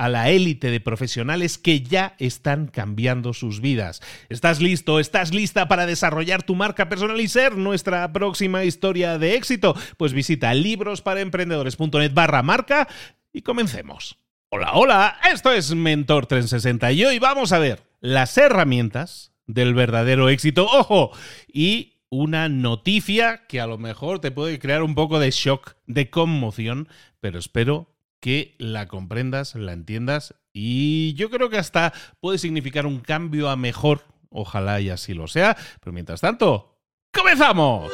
a la élite de profesionales que ya están cambiando sus vidas. ¿Estás listo? ¿Estás lista para desarrollar tu marca personal y ser nuestra próxima historia de éxito? Pues visita librosparaemprendedores.net barra marca y comencemos. Hola, hola, esto es Mentor 360 y hoy vamos a ver las herramientas del verdadero éxito. ¡Ojo! Y una noticia que a lo mejor te puede crear un poco de shock, de conmoción, pero espero que la comprendas, la entiendas y yo creo que hasta puede significar un cambio a mejor. Ojalá y así lo sea. Pero mientras tanto, ¡comenzamos!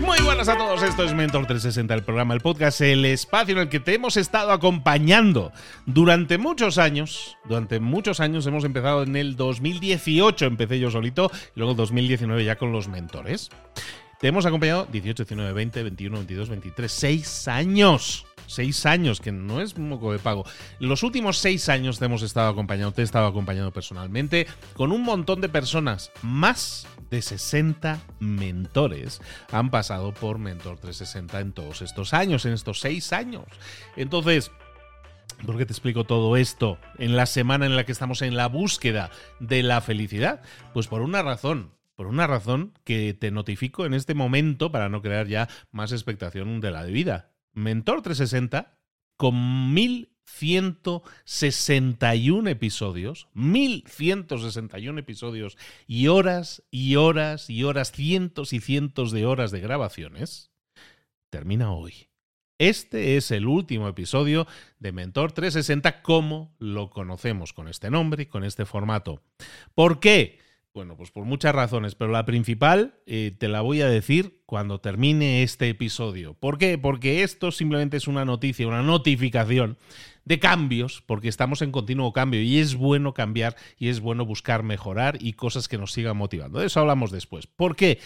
Muy buenas a todos, esto es Mentor 360, el programa, el podcast, el espacio en el que te hemos estado acompañando durante muchos años. Durante muchos años hemos empezado en el 2018, empecé yo solito, y luego 2019 ya con los mentores. Te hemos acompañado 18, 19, 20, 21, 22, 23, 6 años. 6 años, que no es moco de pago. Los últimos 6 años te hemos estado acompañando, te he estado acompañando personalmente con un montón de personas. Más de 60 mentores han pasado por Mentor 360 en todos estos años, en estos 6 años. Entonces, ¿Por qué te explico todo esto en la semana en la que estamos en la búsqueda de la felicidad? Pues por una razón por una razón que te notifico en este momento para no crear ya más expectación de la de vida. Mentor 360 con 1161 episodios, 1161 episodios y horas y horas y horas, cientos y cientos de horas de grabaciones, termina hoy. Este es el último episodio de Mentor 360 como lo conocemos con este nombre y con este formato. ¿Por qué? Bueno, pues por muchas razones, pero la principal eh, te la voy a decir cuando termine este episodio. ¿Por qué? Porque esto simplemente es una noticia, una notificación de cambios, porque estamos en continuo cambio y es bueno cambiar y es bueno buscar mejorar y cosas que nos sigan motivando. De eso hablamos después. ¿Por qué?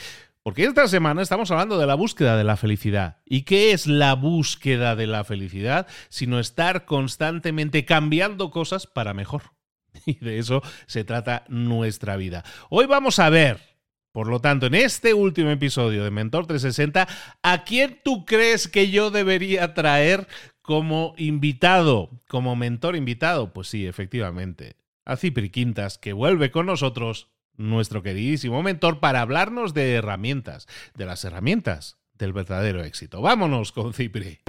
Porque esta semana estamos hablando de la búsqueda de la felicidad. ¿Y qué es la búsqueda de la felicidad? Sino estar constantemente cambiando cosas para mejor. Y de eso se trata nuestra vida. Hoy vamos a ver, por lo tanto, en este último episodio de Mentor 360, ¿a quién tú crees que yo debería traer como invitado, como mentor invitado? Pues sí, efectivamente, a Cipri Quintas, que vuelve con nosotros, nuestro queridísimo mentor, para hablarnos de herramientas, de las herramientas del verdadero éxito. Vámonos con Cipri.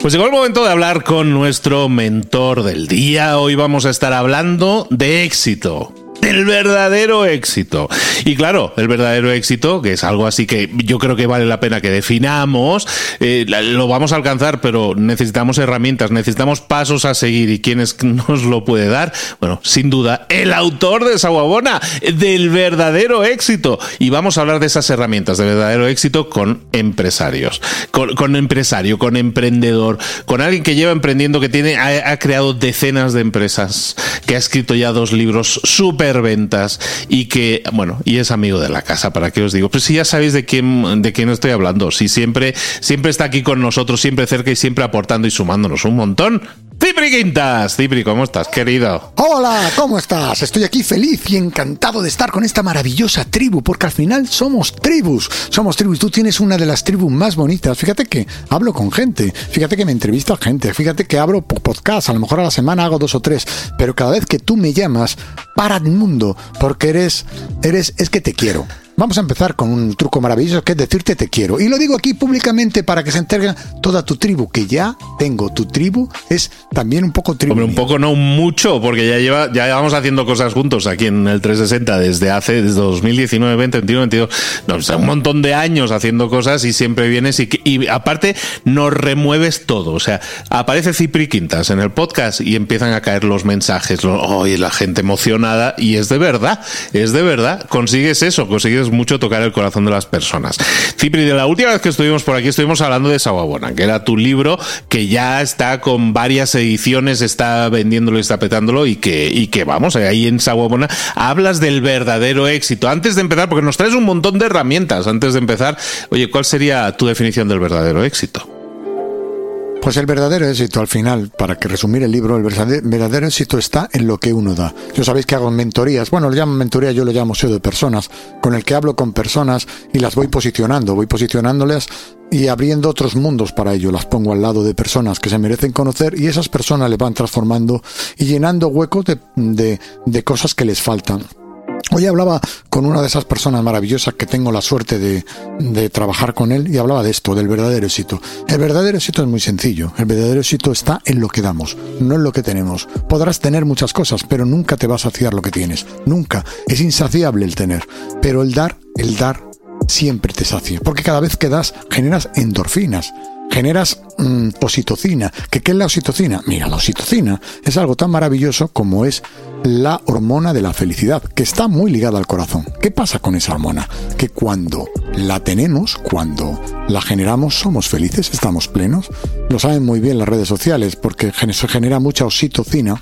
Pues llegó el momento de hablar con nuestro mentor del día. Hoy vamos a estar hablando de éxito del verdadero éxito. Y claro, el verdadero éxito, que es algo así que yo creo que vale la pena que definamos, eh, lo vamos a alcanzar, pero necesitamos herramientas, necesitamos pasos a seguir. ¿Y quién es, nos lo puede dar? Bueno, sin duda, el autor de Saguabona, del verdadero éxito. Y vamos a hablar de esas herramientas de verdadero éxito con empresarios, con, empresario, con emprendedor, con alguien que lleva emprendiendo, que tiene, ha, ha creado decenas de empresas, que ha escrito ya dos libros súper ventas y que, bueno, y es amigo de la casa, ¿para qué os digo? Pues si ya sabéis de quién, de quién estoy hablando, si siempre, siempre está aquí con nosotros, siempre cerca y siempre aportando y sumándonos un montón. Cipri Quintas, Cipri, ¿cómo estás, querido? Hola, ¿cómo estás? Estoy aquí feliz y encantado de estar con esta maravillosa tribu, porque al final somos tribus, somos tribus. Tú tienes una de las tribus más bonitas. Fíjate que hablo con gente, fíjate que me entrevisto a gente, fíjate que abro podcast, a lo mejor a la semana hago dos o tres, pero cada vez que tú me llamas, para el mundo, porque eres, eres, es que te quiero. Vamos a empezar con un truco maravilloso que es decirte te quiero. Y lo digo aquí públicamente para que se entere toda tu tribu, que ya tengo. Tu tribu es también un poco tribu. Hombre, un poco no mucho, porque ya lleva, ya llevamos haciendo cosas juntos aquí en el 360 desde hace, desde 2019, 20, 21, 22, no, un montón de años haciendo cosas y siempre vienes y, y aparte nos remueves todo. O sea, aparece Cipri Quintas en el podcast y empiezan a caer los mensajes, hoy la gente emocionada y es de verdad, es de verdad. Consigues eso, consigues mucho tocar el corazón de las personas. Cipri, de la última vez que estuvimos por aquí estuvimos hablando de Sawabona, que era tu libro que ya está con varias ediciones, está vendiéndolo y está petándolo y que, y que vamos, ahí en Sawabona hablas del verdadero éxito. Antes de empezar, porque nos traes un montón de herramientas, antes de empezar, oye, ¿cuál sería tu definición del verdadero éxito? Pues el verdadero éxito al final, para que resumir el libro, el verdadero éxito está en lo que uno da. Yo sabéis que hago mentorías, bueno, lo llamo mentoría, yo lo llamo SEO de personas, con el que hablo con personas y las voy posicionando, voy posicionándoles y abriendo otros mundos para ello. Las pongo al lado de personas que se merecen conocer y esas personas le van transformando y llenando huecos de, de, de cosas que les faltan. Hoy hablaba con una de esas personas maravillosas que tengo la suerte de, de, trabajar con él y hablaba de esto, del verdadero éxito. El verdadero éxito es muy sencillo. El verdadero éxito está en lo que damos, no en lo que tenemos. Podrás tener muchas cosas, pero nunca te va a saciar lo que tienes. Nunca. Es insaciable el tener. Pero el dar, el dar, siempre te sacia. Porque cada vez que das, generas endorfinas generas mm, oxitocina. ¿Qué, ¿Qué es la oxitocina? Mira, la oxitocina es algo tan maravilloso como es la hormona de la felicidad, que está muy ligada al corazón. ¿Qué pasa con esa hormona? Que cuando la tenemos, cuando la generamos, somos felices, estamos plenos. Lo saben muy bien las redes sociales porque se genera mucha oxitocina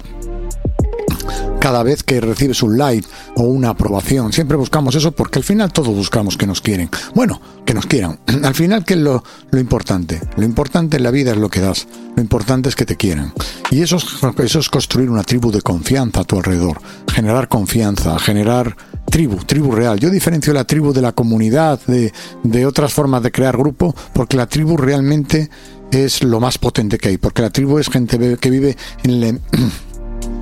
cada vez que recibes un like o una aprobación. Siempre buscamos eso porque al final todos buscamos que nos quieren. Bueno, que nos quieran. Al final, ¿qué es lo, lo importante? Lo importante en la vida es lo que das. Lo importante es que te quieran. Y eso es, eso es construir una tribu de confianza a tu alrededor. Generar confianza, generar tribu, tribu real. Yo diferencio la tribu de la comunidad, de, de otras formas de crear grupo, porque la tribu realmente es lo más potente que hay. Porque la tribu es gente que vive en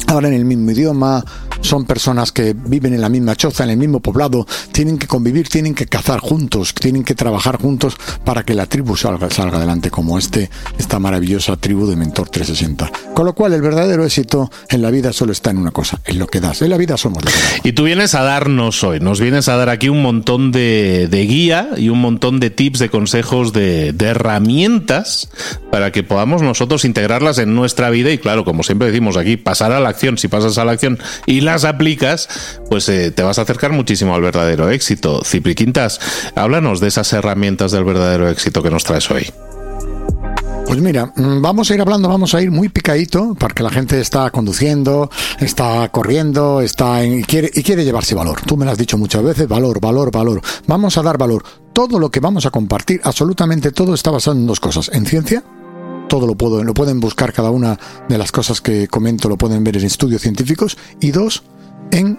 el hablan el mismo idioma, son personas que viven en la misma choza, en el mismo poblado, tienen que convivir, tienen que cazar juntos, tienen que trabajar juntos para que la tribu salga, salga adelante como este, esta maravillosa tribu de Mentor 360. Con lo cual el verdadero éxito en la vida solo está en una cosa, en lo que das. En la vida somos lo que damos. Y tú vienes a darnos hoy, nos vienes a dar aquí un montón de, de guía y un montón de tips, de consejos, de, de herramientas para que podamos nosotros integrarlas en nuestra vida y claro, como siempre decimos aquí, pasar a la acción, si pasas a la acción y aplicas, pues eh, te vas a acercar muchísimo al verdadero éxito. Cipri Quintas, háblanos de esas herramientas del verdadero éxito que nos traes hoy. Pues mira, mm, vamos a ir hablando, vamos a ir muy picadito, porque la gente está conduciendo, está corriendo, está en, y, quiere, y quiere llevarse valor. Tú me lo has dicho muchas veces, valor, valor, valor. Vamos a dar valor. Todo lo que vamos a compartir, absolutamente todo está basado en dos cosas, en ciencia todo lo, puedo, lo pueden buscar cada una de las cosas que comento, lo pueden ver en estudios científicos. Y dos, en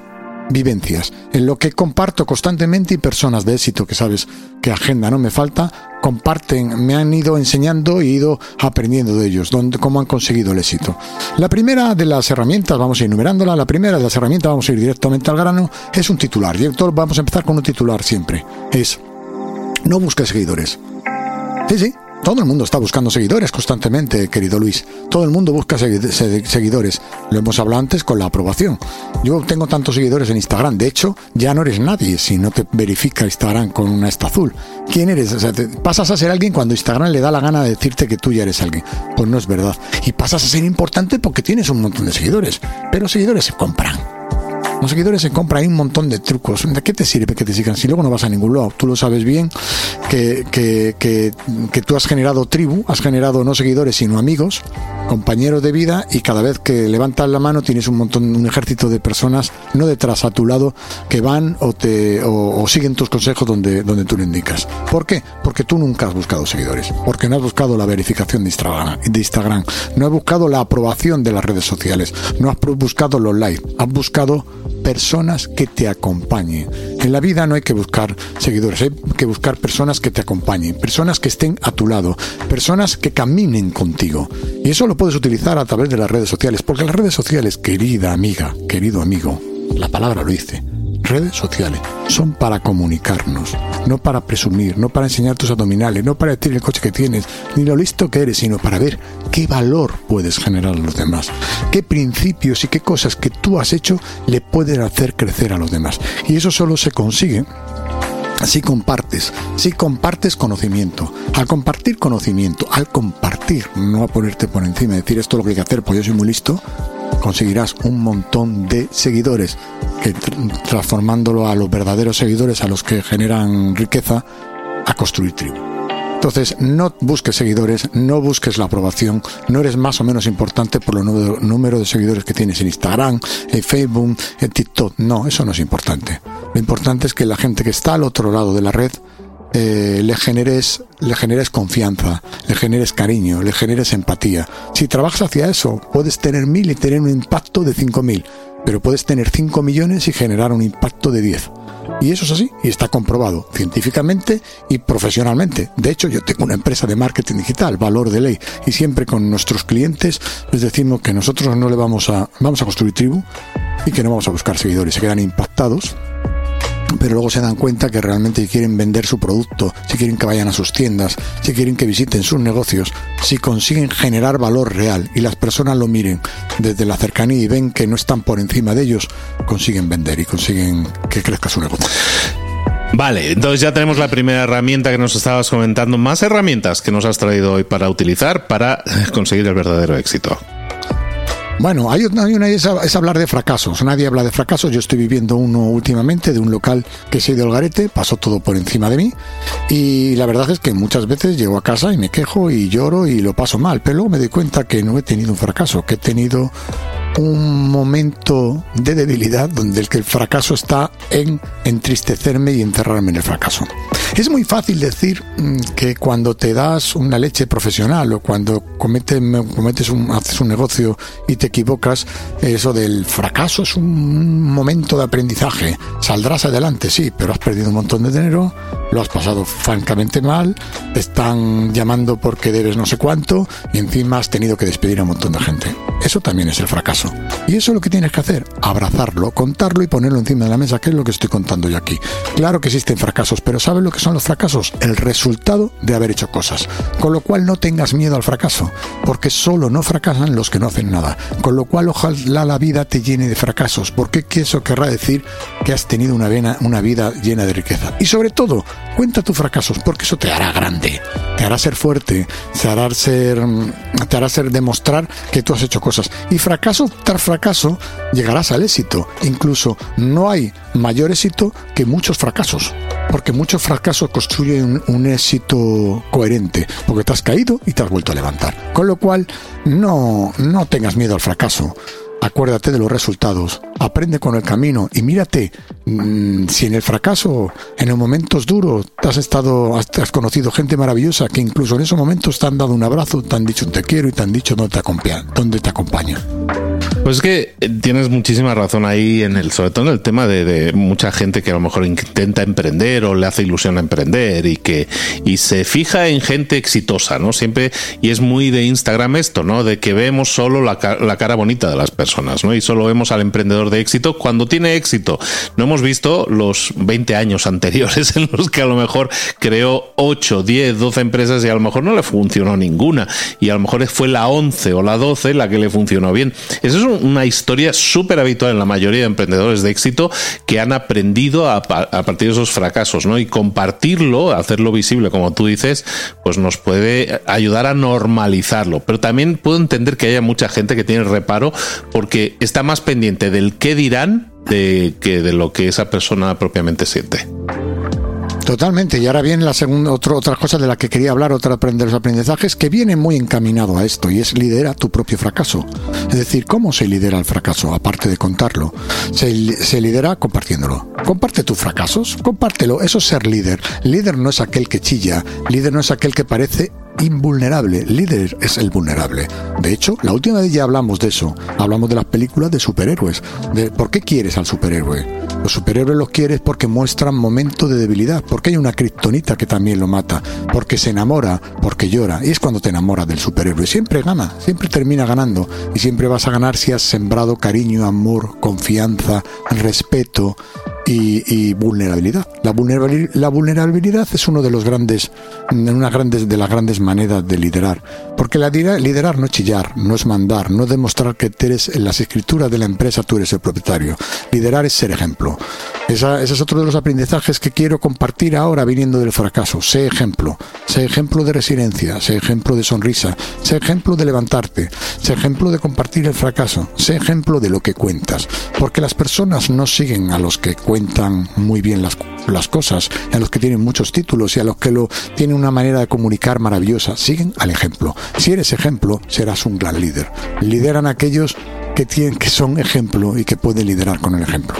vivencias, en lo que comparto constantemente y personas de éxito que sabes que agenda no me falta, comparten, me han ido enseñando y ido aprendiendo de ellos, donde, cómo han conseguido el éxito. La primera de las herramientas, vamos a ir enumerándola, la primera de las herramientas, vamos a ir directamente al grano, es un titular. Y vamos a empezar con un titular siempre. Es, no busques seguidores. Sí, sí, todo el mundo está buscando seguidores constantemente, querido Luis. Todo el mundo busca seguidores. Lo hemos hablado antes con la aprobación. Yo tengo tantos seguidores en Instagram. De hecho, ya no eres nadie si no te verifica Instagram con una esta azul. ¿Quién eres? O sea, pasas a ser alguien cuando Instagram le da la gana de decirte que tú ya eres alguien. Pues no es verdad. Y pasas a ser importante porque tienes un montón de seguidores. Pero seguidores se compran. Los seguidores se compran, hay un montón de trucos. ¿De qué te sirve que te sigan si luego no vas a ningún lado? Tú lo sabes bien que, que, que, tú has generado tribu, has generado no seguidores sino amigos compañeros de vida y cada vez que levantas la mano tienes un montón, un ejército de personas no detrás a tu lado que van o te o, siguen tus consejos donde, donde tú le indicas. ¿Por qué? Porque tú nunca has buscado seguidores, porque no has buscado la verificación de Instagram, de Instagram, no has buscado la aprobación de las redes sociales, no has buscado los likes, has buscado personas que te acompañen. En la vida no hay que buscar seguidores, hay que buscar personas que te acompañen, personas que estén a tu lado, personas que caminen contigo. Y eso lo puedes utilizar a través de las redes sociales, porque las redes sociales, querida amiga, querido amigo, la palabra lo dice, redes sociales son para comunicarnos, no para presumir, no para enseñar tus abdominales, no para decir el coche que tienes, ni lo listo que eres, sino para ver qué valor puedes generar a los demás, qué principios y qué cosas que tú has hecho le pueden hacer crecer a los demás. Y eso solo se consigue si compartes, si compartes conocimiento, al compartir conocimiento, al compartir, no a ponerte por encima y decir esto es lo que hay que hacer, pues yo soy muy listo, conseguirás un montón de seguidores que transformándolo a los verdaderos seguidores, a los que generan riqueza, a construir tribu. Entonces, no busques seguidores, no busques la aprobación, no eres más o menos importante por el número de seguidores que tienes en Instagram, en Facebook, en TikTok. No, eso no es importante. Lo importante es que la gente que está al otro lado de la red eh, le, generes, le generes confianza, le generes cariño, le generes empatía. Si trabajas hacia eso, puedes tener mil y tener un impacto de cinco mil, pero puedes tener cinco millones y generar un impacto de diez. Y eso es así, y está comprobado científicamente y profesionalmente. De hecho, yo tengo una empresa de marketing digital, Valor de Ley, y siempre con nuestros clientes les decimos que nosotros no le vamos a, vamos a construir tribu y que no vamos a buscar seguidores, se quedan impactados pero luego se dan cuenta que realmente quieren vender su producto, si quieren que vayan a sus tiendas, si quieren que visiten sus negocios, si consiguen generar valor real y las personas lo miren desde la cercanía y ven que no están por encima de ellos, consiguen vender y consiguen que crezca su negocio. Vale, entonces ya tenemos la primera herramienta que nos estabas comentando. Más herramientas que nos has traído hoy para utilizar para conseguir el verdadero éxito. Bueno, hay, una es, es, hablar de fracasos. Nadie habla de fracasos. Yo estoy viviendo uno últimamente de un local que se ha ido al garete, pasó todo por encima de mí. Y la verdad es que muchas veces llego a casa y me quejo y lloro y lo paso mal. Pero luego me doy cuenta que no he tenido un fracaso, que he tenido un momento de debilidad donde el que el fracaso está en entristecerme y encerrarme en el fracaso. Es muy fácil decir mm, que cuando te das una leche profesional o cuando cometes, cometes un, haces un negocio y te equivocas, eso del fracaso es un momento de aprendizaje. Saldrás adelante, sí, pero has perdido un montón de dinero, lo has pasado francamente mal, te están llamando porque debes no sé cuánto y encima has tenido que despedir a un montón de gente. Eso también es el fracaso. Y eso es lo que tienes que hacer, abrazarlo, contarlo y ponerlo encima de la mesa, que es lo que estoy contando yo aquí. Claro que existen fracasos, pero ¿sabes lo que son los fracasos? El resultado de haber hecho cosas. Con lo cual no tengas miedo al fracaso, porque solo no fracasan los que no hacen nada. Con lo cual ojalá la vida te llene de fracasos, porque eso querrá decir que has tenido una, una vida llena de riqueza. Y sobre todo, cuenta tus fracasos, porque eso te hará grande, te hará ser fuerte, te hará ser, te hará ser demostrar que tú has hecho cosas. Y fracaso tras fracaso llegarás al éxito. Incluso no hay mayor éxito que muchos fracasos. Porque muchos fracasos construyen un, éxito coherente. Porque te has caído y te has vuelto a levantar. Con lo cual, no, no tengas miedo al fracaso. Acuérdate de los resultados, aprende con el camino y mírate mm, si en el fracaso, en los momentos duros, te has estado, has, conocido gente maravillosa que incluso en esos momentos te han dado un abrazo, te han dicho te quiero y te han dicho dónde te acompaña. Dónde te. Pues es que eh, tienes muchísima razón ahí en el, sobre todo en el tema de, mucha gente que a lo mejor intenta emprender o le hace ilusión a emprender y que y se fija en gente exitosa, ¿no? Siempre y es muy de Instagram esto, ¿no? De que vemos solo la, la cara bonita de las personas, ¿no? Y solo vemos al emprendedor de éxito cuando tiene éxito. No hemos visto los 20 años anteriores en los que a lo mejor creó 8, 10, 12 empresas y a lo mejor no le funcionó ninguna y a lo mejor fue la 11 o la 12 la que le funcionó bien. Eso es un una historia súper habitual en la mayoría de emprendedores de éxito que han aprendido a, partir de esos fracasos, ¿no? Y compartirlo, hacerlo visible, como tú dices, pues nos puede ayudar a normalizarlo. Pero también puedo entender que haya mucha gente que tiene reparo porque está más pendiente del qué dirán de, que de lo que esa persona propiamente siente. Totalmente. Y ahora viene la segunda, otra cosa de la que quería hablar, otra de los aprendizajes, que viene muy encaminado a esto, y es lidera tu propio fracaso. Es decir, ¿cómo se lidera el fracaso? Aparte de contarlo. Se, lidera compartiéndolo. Comparte tus fracasos, compártelo. Eso es ser líder. Líder no es aquel que chilla, líder no es aquel que parece invulnerable. Líder es el vulnerable. De hecho, la última vez ya hablamos de eso. Hablamos de las películas de superhéroes. Por qué quieres al superhéroe. Los superhéroes los quieres porque muestran momentos de debilidad. Porque hay una kriptonita que también lo mata. Porque se enamora, porque llora. Y es cuando te enamoras del superhéroe. Siempre gana, siempre termina ganando. Y siempre vas a ganar si has sembrado cariño, amor, confianza, respeto y, vulnerabilidad. La vulnerabilidad, la vulnerabilidad es uno de los grandes, una grandes, de las grandes maneras de liderar. Porque la liderar no es chillar, no es mandar, no es demostrar que eres en las escrituras de la empresa tú eres el propietario. Liderar es ser ejemplo. Ese es otro de los aprendizajes que quiero compartir ahora viniendo del fracaso. Sé ejemplo. Sé ejemplo de resiliencia, sé ejemplo de sonrisa, sé ejemplo de levantarte, sé ejemplo de compartir el fracaso, sé ejemplo de lo que cuentas. Porque las personas no siguen a los que cuentan muy bien las, las cosas, a los que tienen muchos títulos y a los que lo tienen una manera de comunicar maravillosa, siguen al ejemplo. Si eres ejemplo, serás un gran líder. Lideran aquellos que, tienen, que son ejemplo y que pueden liderar con el ejemplo.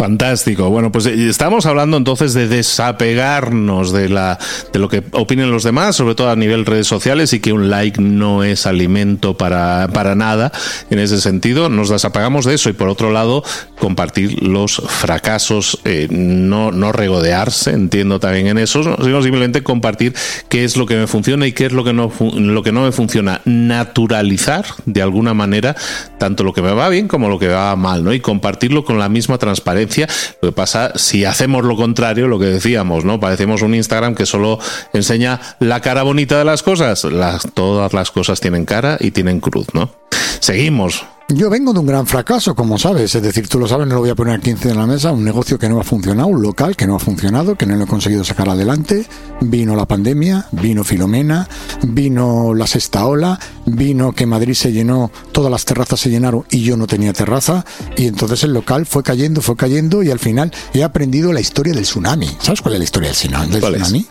Fantástico. Bueno, pues eh, estamos hablando entonces de desapegarnos de la de lo que opinen los demás, sobre todo a nivel redes sociales, y que un like no es alimento para, para nada. En ese sentido, nos desapegamos de eso y por otro lado, compartir los fracasos, eh, no, no regodearse, entiendo también en eso, sino simplemente compartir qué es lo que me funciona y qué es lo que no, lo que no me funciona. Naturalizar de alguna manera tanto lo que me va bien como lo que va mal, ¿no? Y compartirlo con la misma transparencia. Lo que pasa, si hacemos lo contrario, lo que decíamos, ¿no? Parecemos un Instagram que solo enseña la cara bonita de las cosas. Las, todas las cosas tienen cara y tienen cruz, ¿no? Seguimos. Yo vengo de un gran fracaso, como sabes, es decir, tú lo sabes, no lo voy a poner aquí en la mesa, un negocio que no ha funcionado, un local que no ha funcionado, que no lo he conseguido sacar adelante, vino la pandemia, vino Filomena, vino la sexta ola, vino que Madrid se llenó, todas las terrazas se llenaron y yo no tenía terraza, y entonces el local fue cayendo, fue cayendo, y al final he aprendido la historia del tsunami. ¿Sabes cuál es la historia del tsunami?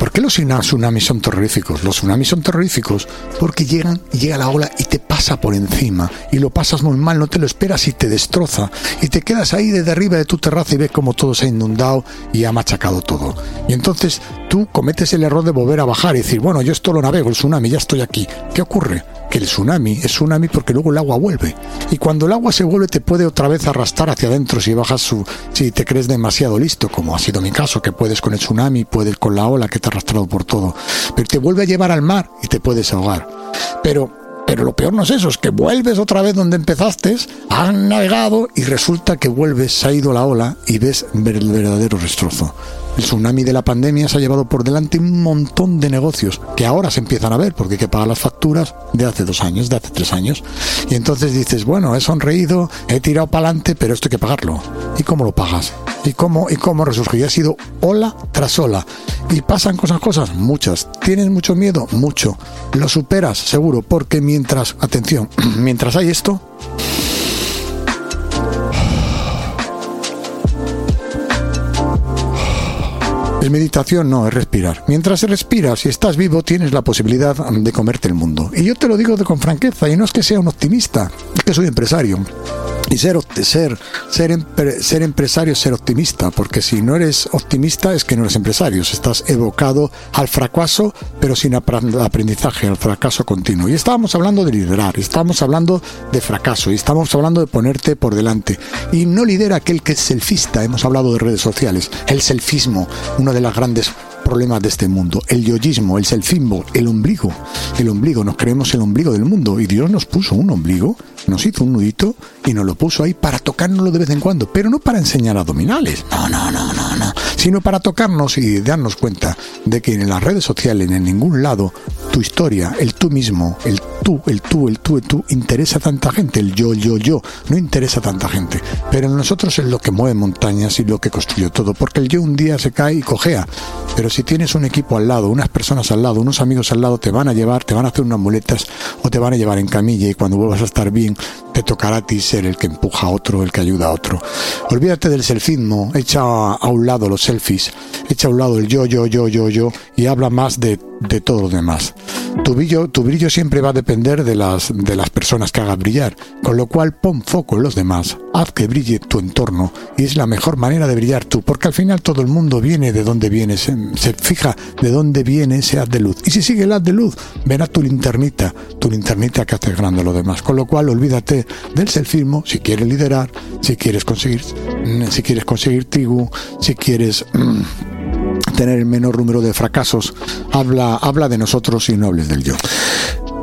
¿Por qué los tsunamis son terroríficos? Los tsunamis son terroríficos porque llegan, llega la ola y te pasa por encima y lo pasas muy mal, no te lo esperas y te destroza y te quedas ahí desde arriba de tu terraza y ves como todo se ha inundado y ha machacado todo. Y entonces tú cometes el error de volver a bajar y decir, bueno, yo esto lo navego, el tsunami, ya estoy aquí. ¿Qué ocurre? Que el tsunami es tsunami porque luego el agua vuelve. Y cuando el agua se vuelve te puede otra vez arrastrar hacia adentro si bajas su, si te crees demasiado listo, como ha sido mi caso, que puedes con el tsunami, puedes con la ola que te ha arrastrado por todo. Pero te vuelve a llevar al mar y te puedes ahogar. Pero pero lo peor no es eso, es que vuelves otra vez donde empezaste, has navegado y resulta que vuelves, se ha ido la ola y ves el verdadero destrozo. El tsunami de la pandemia se ha llevado por delante un montón de negocios que ahora se empiezan a ver porque hay que pagar las facturas de hace dos años, de hace tres años. Y entonces dices, bueno, he sonreído, he tirado para adelante, pero esto hay que pagarlo. ¿Y cómo lo pagas? ¿Y cómo, y cómo resurge? Y ha sido ola tras ola. Y pasan cosas, cosas, muchas. ¿Tienes mucho miedo? Mucho. Lo superas, seguro, porque mientras, atención, mientras hay esto, Meditación, no, es respirar. Mientras respiras y estás vivo, tienes la posibilidad de comerte el mundo. Y yo te lo digo con franqueza, y no es que sea un optimista, es que soy empresario. Y ser, ser, ser, ser empresario es ser optimista, porque si no eres optimista es que no eres empresario, estás evocado al fracaso, pero sin aprendizaje, al fracaso continuo. Y estábamos hablando de liderar, estábamos hablando de fracaso, y estamos hablando de ponerte por delante. Y no lidera aquel que es selfista, hemos hablado de redes sociales, el selfismo, una de las grandes problemas de este mundo. El yoyismo, el selfismo, el ombligo. El ombligo, nos creemos el ombligo del mundo. Y Dios nos puso un ombligo, nos hizo un nudito y nos lo puso ahí para tocárnoslo de vez en cuando. Pero no para enseñar abdominales. No, no, no, no, no. Sino para tocarnos y darnos cuenta de que en las redes sociales, en ningún lado, tu historia, el tú mismo, el tú, el tú, el tú, el tú, interesa a tanta gente. El yo, yo, yo, no interesa a tanta gente. Pero en nosotros es lo que mueve montañas y lo que construye todo. Porque el yo un día se cae y cojea. Pero si tienes un equipo al lado, unas personas al lado, unos amigos al lado, te van a llevar, te van a hacer unas muletas o te van a llevar en camilla y cuando vuelvas a estar bien te tocará a ti ser el que empuja a otro, el que ayuda a otro. Olvídate del selfismo, echa a un lado los selfies, echa a un lado el yo, yo, yo, yo, yo y habla más de, de todo lo demás. Tu brillo, siempre va a depender de las, de las personas que hagas brillar, con lo cual pon foco en los demás, haz que brille tu entorno y es la mejor manera de brillar tú, porque al final todo el mundo viene de donde viene, se, fija de dónde viene ese haz de luz. Y si sigue el haz de luz, verá tu linternita, tu linternita que hace grande a lo demás. Con lo cual olvídate del selfismo si quieres liderar, si quieres conseguir, si quieres conseguir tribu, si quieres... Mm, tener el menor número de fracasos, habla, habla de nosotros y no hables del yo.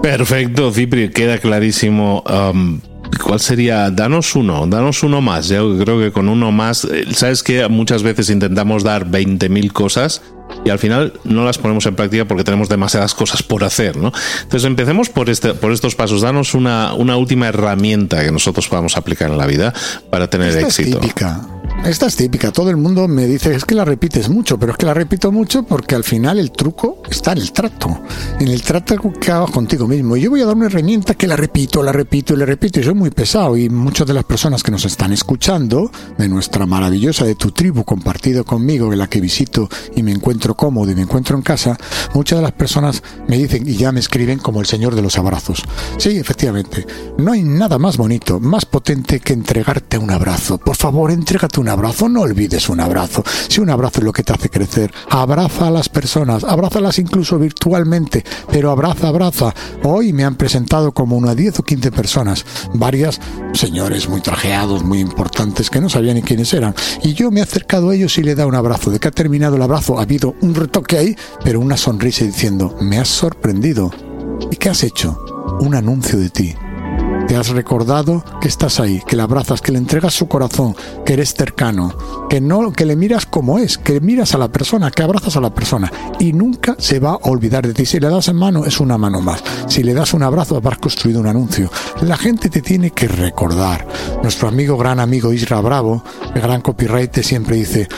Perfecto, Cipri, queda clarísimo. Um, ¿Cuál sería? Danos uno, danos uno más. Yo creo que con uno más, eh, sabes que muchas veces intentamos dar 20.000 cosas y al final no las ponemos en práctica porque tenemos demasiadas cosas por hacer, ¿no? Entonces empecemos por, este, por estos pasos. Danos una, una última herramienta que nosotros podamos aplicar en la vida para tener éxito. Esta es típica, todo el mundo me dice, es que la repites mucho, pero es que la repito mucho porque al final el truco está en el trato, en el trato que hagas contigo mismo. Y yo voy a dar una herramienta que la repito, la repito y la repito, y soy muy pesado. Y muchas de las personas que nos están escuchando, de nuestra maravillosa, de tu tribu compartido conmigo, en la que visito y me encuentro cómodo y me encuentro en casa, muchas de las personas me dicen y ya me escriben como el señor de los abrazos. Sí, efectivamente, no hay nada más bonito, más potente que entregarte un abrazo. Por favor, entrégate un un abrazo, no olvides un abrazo. Si un abrazo es lo que te hace crecer, abraza a las personas, abrázalas incluso virtualmente, pero abraza, abraza. Hoy me han presentado como una 10 o 15 personas, varias señores muy trajeados, muy importantes, que no sabían ni quiénes eran. Y yo me he acercado a ellos y le he dado un abrazo. De que ha terminado el abrazo, ha habido un retoque ahí, pero una sonrisa diciendo, me has sorprendido. ¿Y qué has hecho? Un anuncio de ti te has recordado que estás ahí, que le abrazas, que le entregas su corazón, que eres cercano, que no, que le miras como es, que miras a la persona, que abrazas a la persona y nunca se va a olvidar de ti. Si le das en mano, es una mano más. Si le das un abrazo, habrás construido un anuncio. La gente te tiene que recordar. Nuestro amigo, gran amigo Isra Bravo, el gran copyright, siempre dice,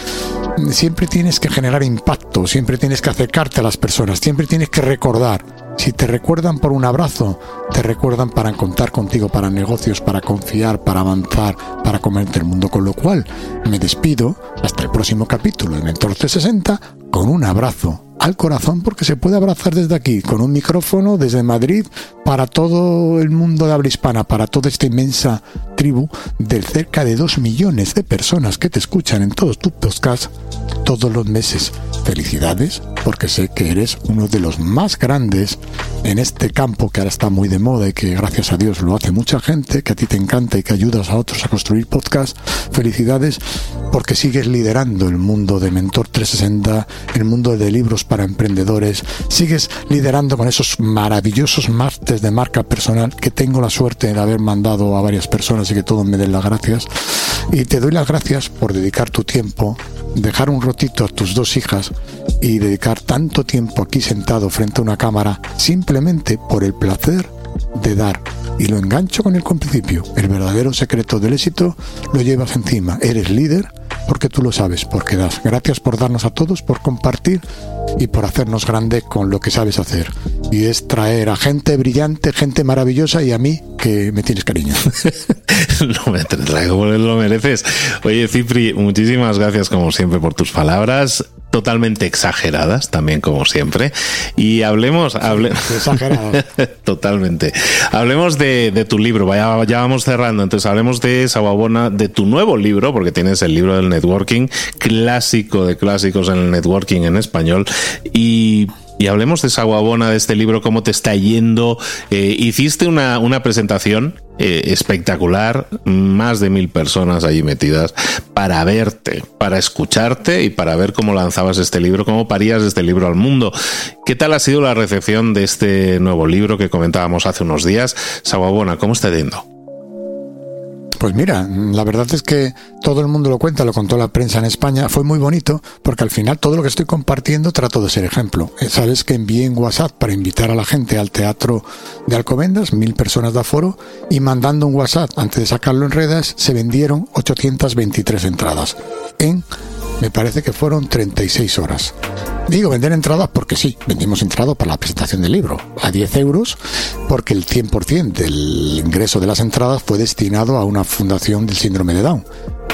siempre tienes que generar impacto, siempre tienes que acercarte a las personas, siempre tienes que recordar. Si te recuerdan por un abrazo, te recuerdan para contar contigo para negocios, para confiar, para avanzar, para comerte el mundo. Con lo cual, me despido hasta el próximo capítulo de Mentor 360 con un abrazo al corazón porque se puede abrazar desde aquí, con un micrófono desde Madrid para todo el mundo de habla hispana, para toda esta inmensa tribu de cerca de dos millones de personas que te escuchan en todos tus podcasts todos los meses. Felicidades porque sé que eres uno de los más grandes en este campo que ahora está muy de moda y que gracias a Dios lo hace mucha gente, que a ti te encanta y que ayudas a otros a construir podcasts. Felicidades porque sigues liderando el mundo de Mentor 360, el mundo de libros para emprendedores, sigues liderando con esos maravillosos másteres de marca personal que tengo la suerte de haber mandado a varias personas y que todos me den las gracias. Y te doy las gracias por dedicar tu tiempo, dejar un rotito a tus dos hijas y dedicar tanto tiempo aquí sentado frente a una cámara simplemente por el placer de dar. Y lo engancho con el principio. El verdadero secreto del éxito lo llevas encima. Eres líder porque tú lo sabes, porque das. Gracias por darnos a todos, por compartir y por hacernos grande con lo que sabes hacer. Y es traer a gente brillante, gente maravillosa y a mí que me tienes cariño. no me traigo, lo mereces. Oye, Cipri, muchísimas gracias como siempre por tus palabras totalmente exageradas, también como siempre. Y hablemos, exageradas. totalmente. Hablemos de, tu libro, Vaya, ya vamos cerrando, entonces hablemos de Sawabona, de tu nuevo libro, porque tienes el libro del networking, clásico de clásicos en el networking en español. Y y hablemos de esa guabona de este libro, cómo te está yendo. Eh, hiciste una, una presentación eh, espectacular, más de mil personas allí metidas para verte, para escucharte y para ver cómo lanzabas este libro, cómo parías este libro al mundo. ¿Qué tal ha sido la recepción de este nuevo libro que comentábamos hace unos días? Saguabona, ¿cómo está yendo? Pues mira, la verdad es que todo el mundo lo cuenta, lo contó la prensa en España, fue muy bonito porque al final todo lo que estoy compartiendo trato de ser ejemplo. Eh, Sabes que envié en WhatsApp para invitar a la gente al teatro de Alcobendas, mil personas de aforo, y mandando un WhatsApp antes de sacarlo en redes se vendieron 823 entradas en, me parece que fueron 36 horas. Digo vender entradas porque sí, vendimos entradas para la presentación del libro a 10 euros porque el 100% del ingreso de las entradas fue destinado a una fundación del síndrome de Down,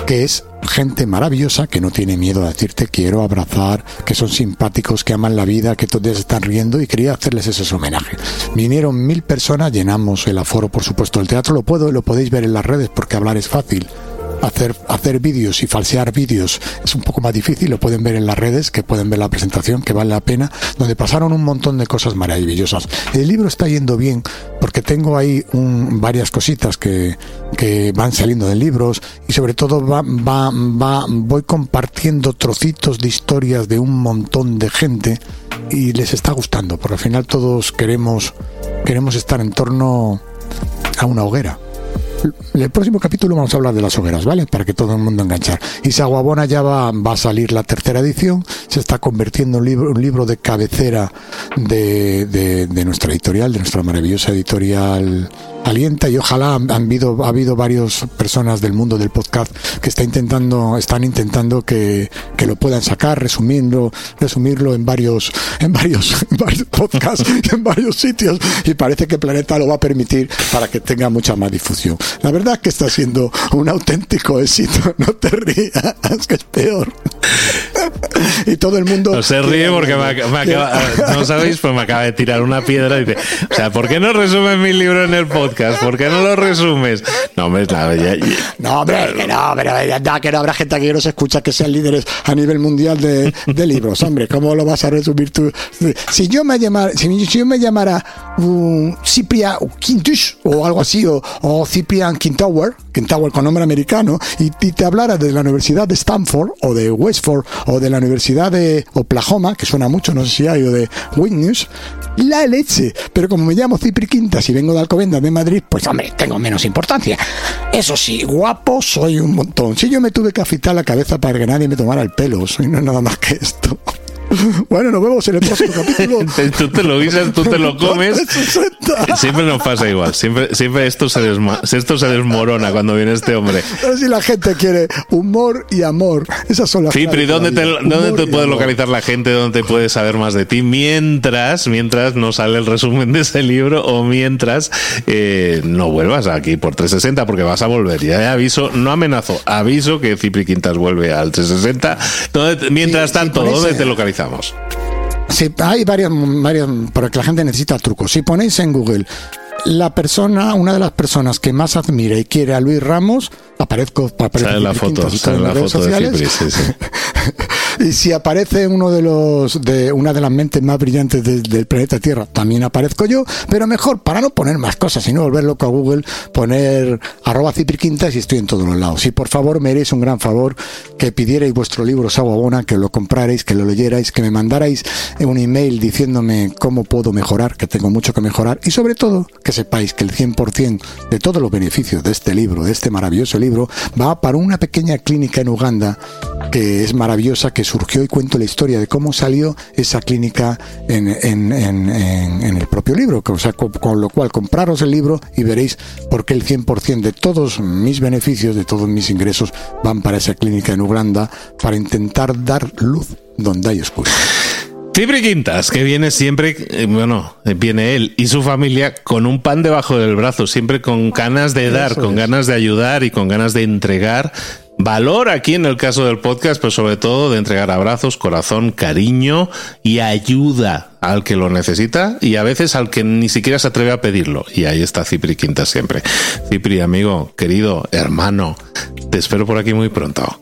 que es gente maravillosa que no tiene miedo a decirte quiero abrazar, que son simpáticos, que aman la vida, que todos están riendo y quería hacerles ese homenaje. Vinieron mil personas, llenamos el aforo por supuesto del teatro, lo puedo, lo podéis ver en las redes porque hablar es fácil hacer, hacer vídeos y falsear vídeos es un poco más difícil, lo pueden ver en las redes, que pueden ver la presentación, que vale la pena, donde pasaron un montón de cosas maravillosas. El libro está yendo bien porque tengo ahí varias cositas que, que van saliendo de libros y sobre todo va, va, va, voy compartiendo trocitos de historias de un montón de gente y les está gustando, porque al final todos queremos, queremos estar en torno a una hoguera en el próximo capítulo vamos a hablar de las hogueras, ¿vale? Para que todo el mundo enganchar. Y Saguabona ya va, va a salir la tercera edición, se está convirtiendo en un libro, un libro de cabecera de, de, de nuestra editorial, de nuestra maravillosa editorial alienta y ojalá han, habido, ha habido varias personas del mundo del podcast que está intentando, están intentando que, que lo puedan sacar, resumirlo, resumirlo en varios, en varios, en varios podcasts, en varios sitios, y parece que Planeta lo va a permitir para que tenga mucha más difusión. La verdad es que está siendo un auténtico éxito, no te rías, es que es peor. y todo el mundo. No se ríe porque me, me acaba, no sabéis, pues me acaba de tirar una piedra y dice, o sea, ¿por qué no resumes mi libro en el podcast? ¿Por qué no lo resumes? No, hombre. No, hombre, que no, pero ya, que no habrá gente que no se escucha que sean líderes a nivel mundial de, de libros. Hombre, ¿cómo lo vas a resumir tú? Si yo me llamara, si, yo me llamara um, Quintus o algo así, o, o Cyprian Quintower, Quintower con nombre americano, y, te hablara de la Universidad de Stanford o de Westford o de la Universidad de Oklahoma, que suena mucho, no sé si hay, o de Witness, la leche. Pero como me llamo Cipri Quintas y vengo de Alcobendas de Madrid, pues hombre, tengo menos importancia. Eso sí, guapo soy un montón. Si yo me tuve que afitar la cabeza para que nadie me tomara el pelo, soy no nada más que esto. Bueno, nos vemos en el próximo capítulo. tú te lo guisas, tú te lo comes. Siempre nos pasa igual. Siempre, siempre esto, se desma esto se desmorona cuando viene este hombre. Pero si la gente quiere humor y amor, esas son las Cipri, ¿dónde te, ¿dónde te puede localizar la gente? ¿Dónde te puede saber más de ti? Mientras, mientras no sale el resumen de ese libro o mientras eh, no vuelvas aquí por 360 porque vas a volver. Ya aviso, no amenazo, aviso que Cipri Quintas vuelve al 360. ¿Dónde, mientras tanto, ¿dónde te localizamos? Sí, hay varias, varias, porque la gente necesita trucos. Si ponéis en Google la persona, una de las personas que más admira y quiere a Luis Ramos, aparezco para sale la foto, sale la foto sociales. de Cipri, sí, sí. y si aparece uno de los de una de las mentes más brillantes de, del planeta Tierra, también aparezco yo, pero mejor para no poner más cosas y no volver loco a Google, poner arroba cipriquintas y estoy en todos los lados. Y por favor me haréis un gran favor que pidierais vuestro libro Saguabona, que lo comprarais, que lo leyerais, que me mandarais un email diciéndome cómo puedo mejorar, que tengo mucho que mejorar y sobre todo que sepáis que el 100% de todos los beneficios de este libro, de este maravilloso libro, va para una pequeña clínica en Uganda que es maravillosa, que surgió y cuento la historia de cómo salió esa clínica en, en, en, en el propio libro. O sea, con, con, lo cual compraros el libro y veréis por qué el 100% de todos mis beneficios, de todos mis ingresos, van para esa clínica en Uganda para intentar dar luz donde hay oscuridad. Cipri Quintas, que viene siempre, eh, bueno, viene él y su familia con un pan debajo del brazo, siempre con ganas de dar, Eso con es. ganas de ayudar y con ganas de entregar valor aquí en el caso del podcast, pero sobre todo de entregar abrazos, corazón, cariño y ayuda al que lo necesita y a veces al que ni siquiera se atreve a pedirlo. Y ahí está Cipri Quintas siempre. Cipri, amigo, querido, hermano, te espero por aquí muy pronto.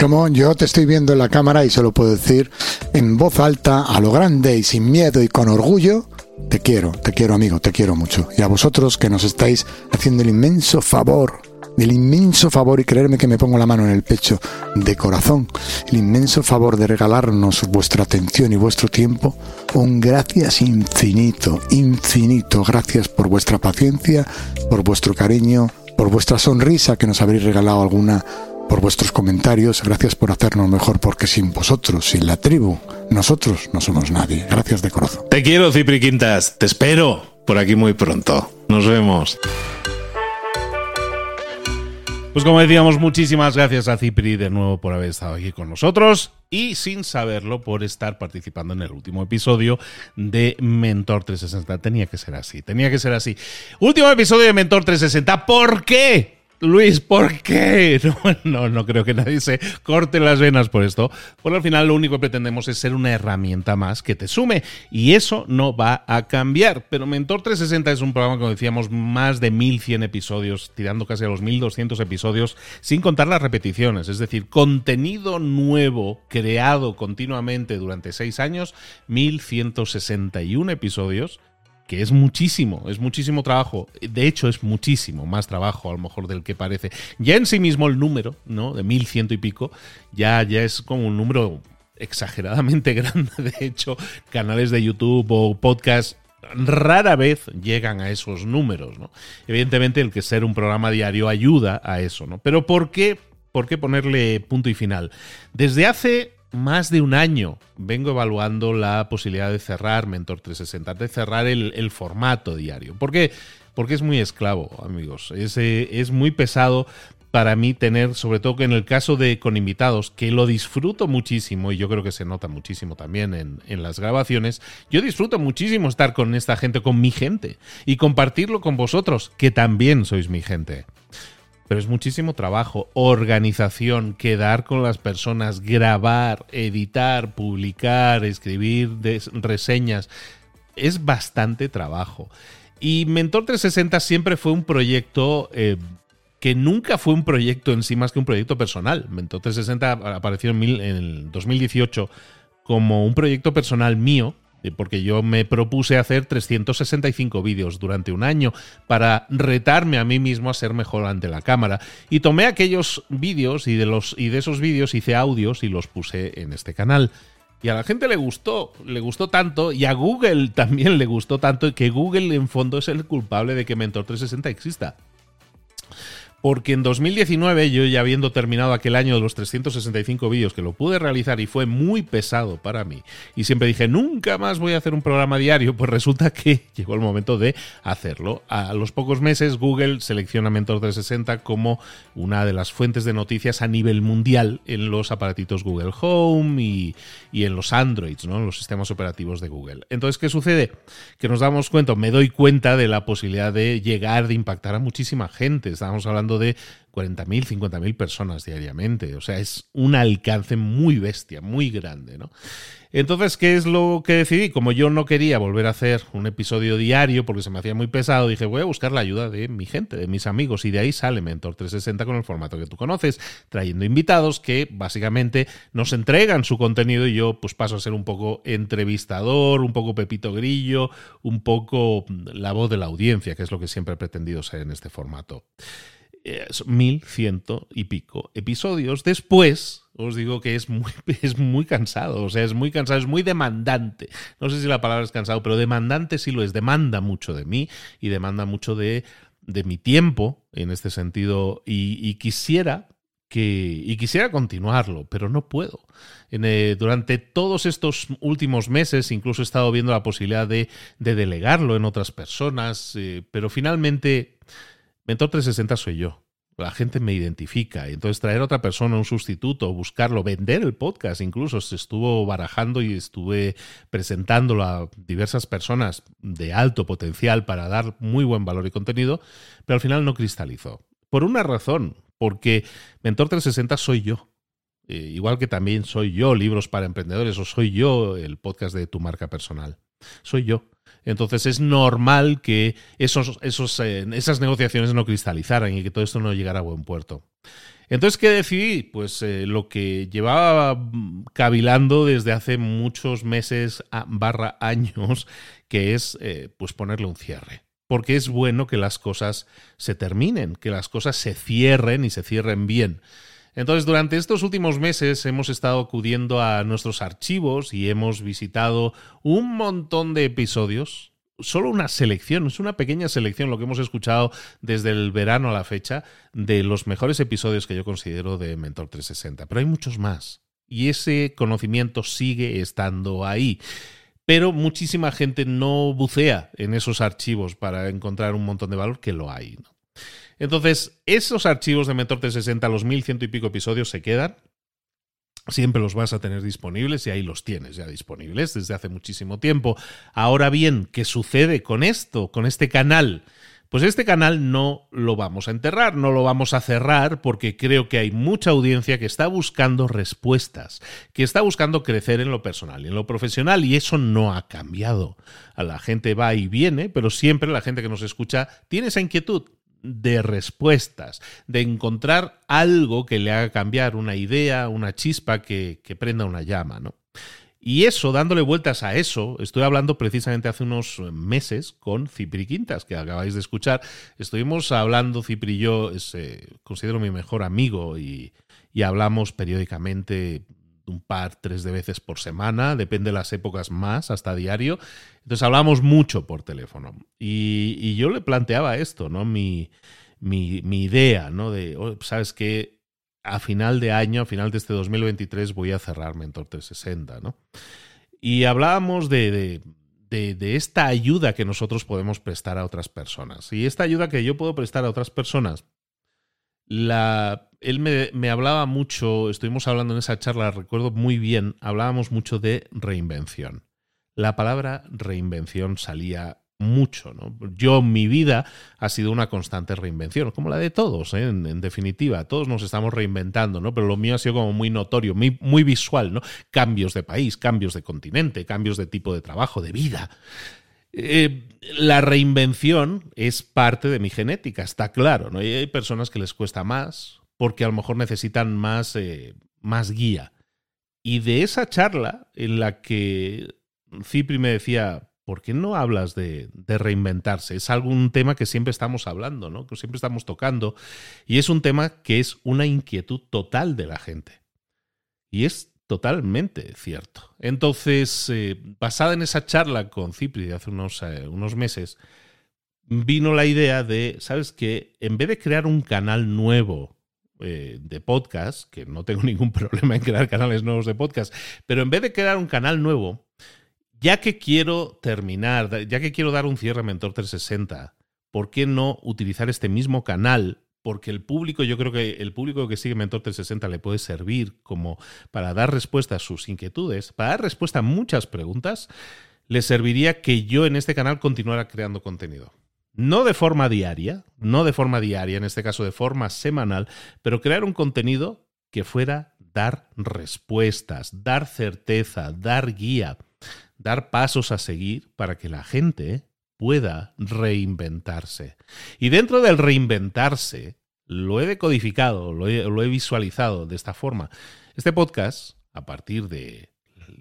Como yo te estoy viendo en la cámara y se lo puedo decir en voz alta, a lo grande y sin miedo y con orgullo, te quiero, te quiero amigo, te quiero mucho. Y a vosotros que nos estáis haciendo el inmenso favor, el inmenso favor, y creerme que me pongo la mano en el pecho de corazón, el inmenso favor de regalarnos vuestra atención y vuestro tiempo, un gracias infinito, infinito. Gracias por vuestra paciencia, por vuestro cariño, por vuestra sonrisa que nos habréis regalado alguna por vuestros comentarios, gracias por hacernos mejor, porque sin vosotros, sin la tribu, nosotros no somos nadie. Gracias de corazón. Te quiero, Cipri Quintas. Te espero por aquí muy pronto. Nos vemos. Pues como decíamos, muchísimas gracias a Cipri de nuevo por haber estado aquí con nosotros y sin saberlo por estar participando en el último episodio de Mentor 360. Tenía que ser así, tenía que ser así. Último episodio de Mentor 360. ¿Por qué? Luis, ¿por qué? No, no, creo que nadie se corte las venas por esto. Porque al final lo único que pretendemos es ser una herramienta más que te sume. Y eso no va a cambiar. Pero Mentor 360 es un programa, como decíamos, más de 1100 episodios, tirando casi a los 1200 episodios, sin contar las repeticiones. Es decir, contenido nuevo creado continuamente durante seis años, 1161 episodios que es muchísimo, es muchísimo trabajo. De hecho, es muchísimo más trabajo a lo mejor del que parece. Ya en sí mismo el número, ¿no? De mil ciento y pico, ya, ya es como un número exageradamente grande. De hecho, canales de YouTube o podcast rara vez llegan a esos números, ¿no? Evidentemente, el que ser un programa diario ayuda a eso, ¿no? Pero ¿por qué? ¿Por qué ponerle punto y final? Desde hace más de un año vengo evaluando la posibilidad de cerrar Mentor 360, de cerrar el, formato diario. ¿Por qué? Porque es muy esclavo, amigos. Es, eh, es muy pesado para mí tener, sobre todo que en el caso de con invitados, que lo disfruto muchísimo y yo creo que se nota muchísimo también en, en, las grabaciones, yo disfruto muchísimo estar con esta gente, con mi gente y compartirlo con vosotros, que también sois mi gente pero es muchísimo trabajo, organización, quedar con las personas, grabar, editar, publicar, escribir reseñas. Es bastante trabajo. Y Mentor 360 siempre fue un proyecto eh, que nunca fue un proyecto en sí más que un proyecto personal. Mentor 360 apareció en, en el 2018 como un proyecto personal mío porque yo me propuse hacer 365 vídeos durante un año para retarme a mí mismo a ser mejor ante la cámara. Y tomé aquellos vídeos y de, los, y de esos vídeos hice audios y los puse en este canal. Y a la gente le gustó, le gustó tanto, y a Google también le gustó tanto, que Google en fondo es el culpable de que Mentor 360 exista porque en 2019, yo ya habiendo terminado aquel año de los 365 vídeos que lo pude realizar y fue muy pesado para mí, y siempre dije, nunca más voy a hacer un programa diario, pues resulta que llegó el momento de hacerlo. A los pocos meses, Google selecciona Mentor 360 como una de las fuentes de noticias a nivel mundial en los aparatitos Google Home y, en los Androids, ¿no? en los sistemas operativos de Google. Entonces, ¿qué sucede? Que nos damos cuenta, me doy cuenta de la posibilidad de llegar, de impactar a muchísima gente. Estábamos hablando de 40.000, 50.000 personas diariamente. O sea, es un alcance muy bestia, muy grande, ¿no? Entonces, ¿qué es lo que decidí? Como yo no quería volver a hacer un episodio diario porque se me hacía muy pesado, dije, voy a buscar la ayuda de mi gente, de mis amigos, y de ahí sale Mentor 360 con el formato que tú conoces, trayendo invitados que básicamente nos entregan su contenido y yo pues paso a ser un poco entrevistador, un poco Pepito Grillo, un poco la voz de la audiencia, que es lo que siempre he pretendido ser en este formato mil ciento y pico episodios. Después, os digo que es muy, es muy cansado, o sea, es muy cansado, es muy demandante. No sé si la palabra es cansado, pero demandante sí lo es, demanda mucho de mí y demanda mucho de, de mi tiempo en este sentido y, quisiera que, y quisiera continuarlo, pero no puedo. Eh, durante todos estos últimos meses incluso he estado viendo la posibilidad de, de delegarlo en otras personas, eh, pero finalmente Mentor 360 soy yo. La gente me identifica. Y entonces traer a otra persona, un sustituto, buscarlo, vender el podcast, incluso se estuvo barajando y estuve presentándolo a diversas personas de alto potencial para dar muy buen valor y contenido, pero al final no cristalizó. Por una razón, porque Mentor 360 soy yo. Eh, igual que también soy yo, Libros para Emprendedores, o soy yo, el podcast de tu marca personal. Soy yo. Entonces es normal que esos, esos, eh, esas negociaciones no cristalizaran y que todo esto no llegara a buen puerto. Entonces, ¿qué decidí? Pues eh, lo que llevaba cavilando desde hace muchos meses barra años, que es eh, pues ponerle un cierre. Porque es bueno que las cosas se terminen, que las cosas se cierren y se cierren bien. Entonces, durante estos últimos meses hemos estado acudiendo a nuestros archivos y hemos visitado un montón de episodios. Solo una selección, es una pequeña selección lo que hemos escuchado desde el verano a la fecha de los mejores episodios que yo considero de Mentor 360. Pero hay muchos más. Y ese conocimiento sigue estando ahí pero muchísima gente no bucea en esos archivos para encontrar un montón de valor que lo hay. Entonces, esos archivos de Mentor 360, los 1100 y pico episodios se quedan. Siempre los vas a tener disponibles y ahí los tienes ya disponibles desde hace muchísimo tiempo. Ahora bien, ¿qué sucede con esto, con este canal? Pues este canal no lo vamos a enterrar, no lo vamos a cerrar porque creo que hay mucha audiencia que está buscando respuestas, que está buscando crecer en lo personal y en lo profesional y eso no ha cambiado. A la gente va y viene, pero siempre la gente que nos escucha tiene esa inquietud de respuestas, de encontrar algo que le haga cambiar una idea, una chispa que, que prenda una llama, ¿no? Y eso, dándole vueltas a eso, estoy hablando precisamente hace unos meses con Cipri Quintas, que acabáis de escuchar. Estuvimos hablando, Cipri y yo, considero mi mejor amigo y, hablamos periódicamente un par, tres de veces por semana, depende de las épocas más, hasta diario. Entonces hablamos mucho por teléfono. Y, yo le planteaba esto, ¿no? Mi, idea, ¿no? De, oh, ¿sabes qué? a final de año, a final de este 2023, voy a cerrar Mentor 360, ¿no? Y hablábamos de, esta ayuda que nosotros podemos prestar a otras personas. Y esta ayuda que yo puedo prestar a otras personas, él me hablaba mucho, estuvimos hablando en esa charla, recuerdo muy bien, hablábamos mucho de reinvención. La palabra reinvención salía mucho. ¿no? Yo, mi vida ha sido una constante reinvención, como la de todos, ¿eh? en, definitiva. Todos nos estamos reinventando, ¿no? Pero lo mío ha sido como muy notorio, muy, muy visual, ¿no? Cambios de país, cambios de continente, cambios de tipo de trabajo, de vida. Eh, la reinvención es parte de mi genética, está claro, ¿no? Hay personas que les cuesta más porque a lo mejor necesitan más, eh, más guía. Y de esa charla en la que Cipri me decía, ¿por qué no hablas de, reinventarse? Es algún tema que siempre estamos hablando, ¿no? Que siempre estamos tocando. Y es un tema que es una inquietud total de la gente. Y es totalmente cierto. Entonces, eh, basada en esa charla con Cipri de hace unos, eh, unos meses, vino la idea de, ¿sabes qué? En vez de crear un canal nuevo eh, de podcast, que no tengo ningún problema en crear canales nuevos de podcast, pero en vez de crear un canal nuevo, ya que quiero terminar, ya que quiero dar un cierre a Mentor 360, ¿por qué no utilizar este mismo canal? Porque el público, yo creo que el público que sigue Mentor 360 le puede servir como para dar respuesta a sus inquietudes, para dar respuesta a muchas preguntas, le serviría que yo en este canal continuara creando contenido. No de forma diaria, no de forma diaria, en este caso de forma semanal, pero crear un contenido que fuera dar respuestas, dar certeza, dar guía dar pasos a seguir para que la gente pueda reinventarse. Y dentro del reinventarse, lo he decodificado, lo he, visualizado de esta forma. Este podcast, a partir de,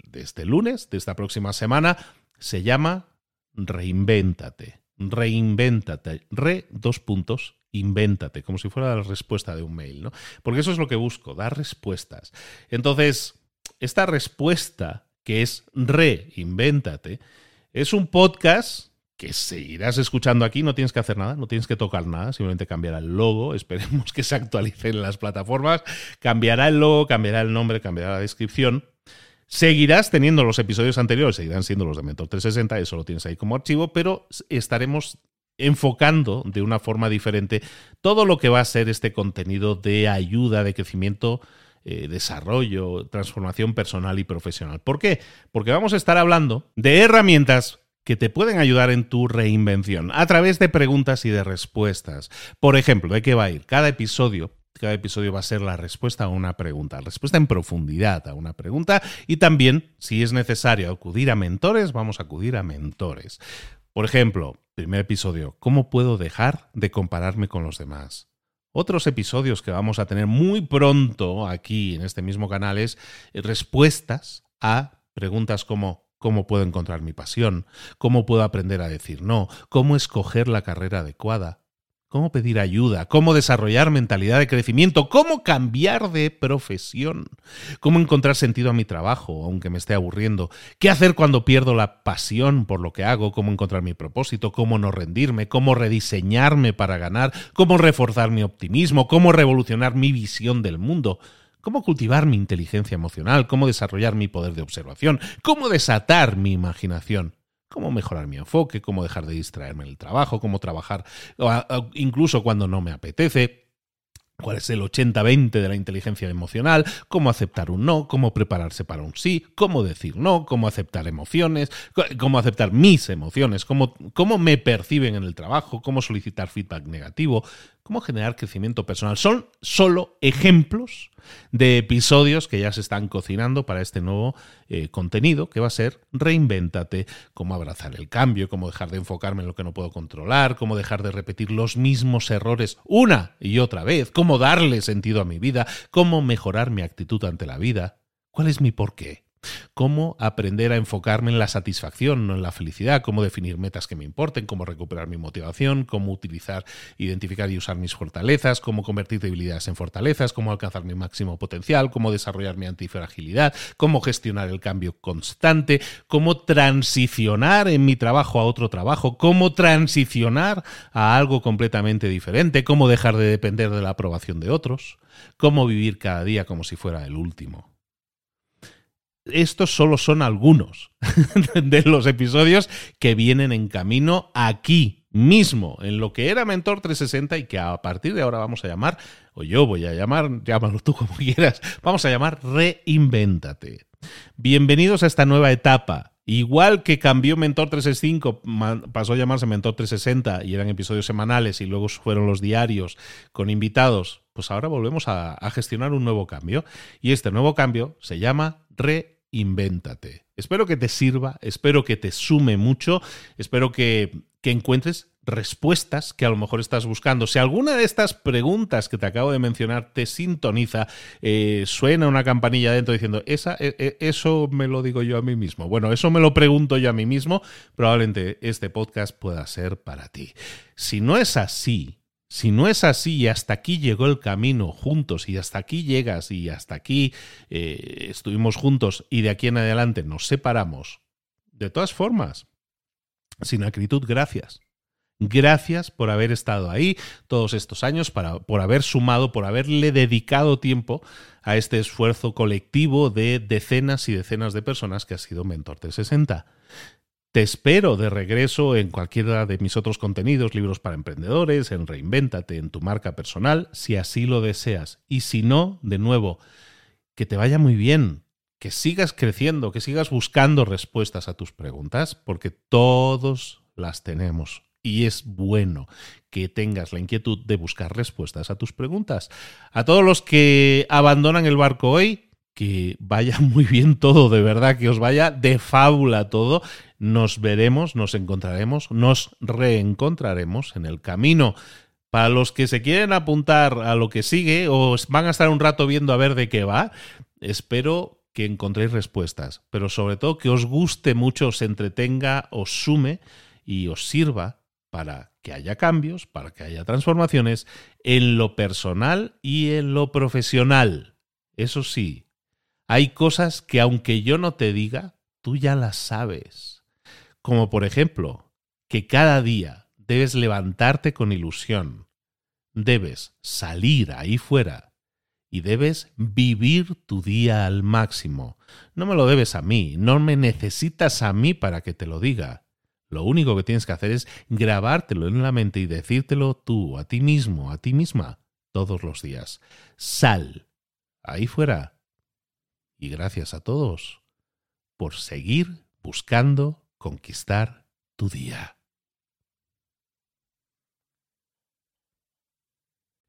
de este lunes, de esta próxima semana, se llama Reinvéntate. Reinvéntate. Re, dos puntos, invéntate, como si fuera la respuesta de un mail, ¿no? Porque eso es lo que busco, dar respuestas. Entonces, esta respuesta que es Reinvéntate. Es un podcast que seguirás escuchando aquí, no tienes que hacer nada, no tienes que tocar nada, simplemente cambiará el logo, esperemos que se actualice en las plataformas, cambiará el logo, cambiará el nombre, cambiará la descripción. Seguirás teniendo los episodios anteriores, seguirán siendo los de Mentor 360, eso lo tienes ahí como archivo, pero estaremos enfocando de una forma diferente todo lo que va a ser este contenido de ayuda, de crecimiento eh, desarrollo, transformación personal y profesional. ¿Por qué? Porque vamos a estar hablando de herramientas que te pueden ayudar en tu reinvención a través de preguntas y de respuestas. Por ejemplo, ¿de qué va a ir? Cada episodio cada episodio va a ser la respuesta a una pregunta, respuesta en profundidad a una pregunta y también, si es necesario acudir a mentores, vamos a acudir a mentores. Por ejemplo, primer episodio, ¿cómo puedo dejar de compararme con los demás? Otros episodios que vamos a tener muy pronto aquí en este mismo canal es respuestas a preguntas como ¿cómo puedo encontrar mi pasión? ¿Cómo puedo aprender a decir no? ¿Cómo escoger la carrera adecuada? Cómo pedir ayuda, cómo desarrollar mentalidad de crecimiento, cómo cambiar de profesión, cómo encontrar sentido a mi trabajo, aunque me esté aburriendo, qué hacer cuando pierdo la pasión por lo que hago, cómo encontrar mi propósito, cómo no rendirme, cómo rediseñarme para ganar, cómo reforzar mi optimismo, cómo revolucionar mi visión del mundo. Cómo cultivar mi inteligencia emocional, cómo desarrollar mi poder de observación, cómo desatar mi imaginación cómo mejorar mi enfoque, cómo dejar de distraerme en el trabajo, cómo trabajar incluso cuando no me apetece cuál es el 80-20 de la inteligencia emocional, cómo aceptar un no, cómo prepararse para un sí, cómo decir no, cómo aceptar emociones, cómo aceptar mis emociones, cómo, cómo me perciben en el trabajo, cómo solicitar feedback negativo, cómo generar crecimiento personal. Son solo ejemplos de episodios que ya se están cocinando para este nuevo eh, contenido que va a ser Reinvéntate, cómo abrazar el cambio, cómo dejar de enfocarme en lo que no puedo controlar, cómo dejar de repetir los mismos errores una y otra vez, cómo darle sentido a mi vida, cómo mejorar mi actitud ante la vida. ¿Cuál es mi porqué? Cómo aprender a enfocarme en la satisfacción, no en la felicidad, cómo definir metas que me importen, cómo recuperar mi motivación, cómo utilizar, identificar y usar mis fortalezas, cómo convertir debilidades en fortalezas, cómo alcanzar mi máximo potencial, cómo desarrollar mi antifragilidad, cómo gestionar el cambio constante, cómo transicionar en mi trabajo a otro trabajo, cómo transicionar a algo completamente diferente, cómo dejar de depender de la aprobación de otros, cómo vivir cada día como si fuera el último estos solo son algunos de los episodios que vienen en camino aquí mismo, en lo que era Mentor 360 y que a partir de ahora vamos a llamar, o yo voy a llamar, llámalo tú como quieras, vamos a llamar Reinvéntate. Bienvenidos a esta nueva etapa. Igual que cambió Mentor 365, pasó a llamarse Mentor 360 y eran episodios semanales y luego fueron los diarios con invitados, pues ahora volvemos a, a gestionar un nuevo cambio. Y este nuevo cambio se llama Reinvéntate invéntate. Espero que te sirva, espero que te sume mucho, espero que, encuentres respuestas que a lo mejor estás buscando. Si alguna de estas preguntas que te acabo de mencionar te sintoniza, eh, suena una campanilla dentro diciendo, Esa, e, e, eso me lo digo yo a mí mismo. Bueno, eso me lo pregunto yo a mí mismo, probablemente este podcast pueda ser para ti. Si no es así, si no es así y hasta aquí llegó el camino juntos y hasta aquí llegas y hasta aquí eh, estuvimos juntos y de aquí en adelante nos separamos, de todas formas, sin acritud, gracias. Gracias por haber estado ahí todos estos años, para, por haber sumado, por haberle dedicado tiempo a este esfuerzo colectivo de decenas y decenas de personas que ha sido Mentor de 60. Te espero de regreso en cualquiera de mis otros contenidos, libros para emprendedores, en Reinvéntate, en tu marca personal, si así lo deseas. Y si no, de nuevo, que te vaya muy bien, que sigas creciendo, que sigas buscando respuestas a tus preguntas, porque todos las tenemos. Y es bueno que tengas la inquietud de buscar respuestas a tus preguntas. A todos los que abandonan el barco hoy, que vaya muy bien todo, de verdad, que os vaya de fábula todo. Nos veremos, nos encontraremos, nos reencontraremos en el camino. Para los que se quieren apuntar a lo que sigue o van a estar un rato viendo a ver de qué va, espero que encontréis respuestas, pero sobre todo que os guste mucho, os entretenga, os sume y os sirva para que haya cambios, para que haya transformaciones en lo personal y en lo profesional. Eso sí, hay cosas que aunque yo no te diga, tú ya las sabes. Como por ejemplo, que cada día debes levantarte con ilusión, debes salir ahí fuera y debes vivir tu día al máximo. No me lo debes a mí, no me necesitas a mí para que te lo diga. Lo único que tienes que hacer es grabártelo en la mente y decírtelo tú, a ti mismo, a ti misma, todos los días. Sal ahí fuera y gracias a todos por seguir buscando conquistar tu día.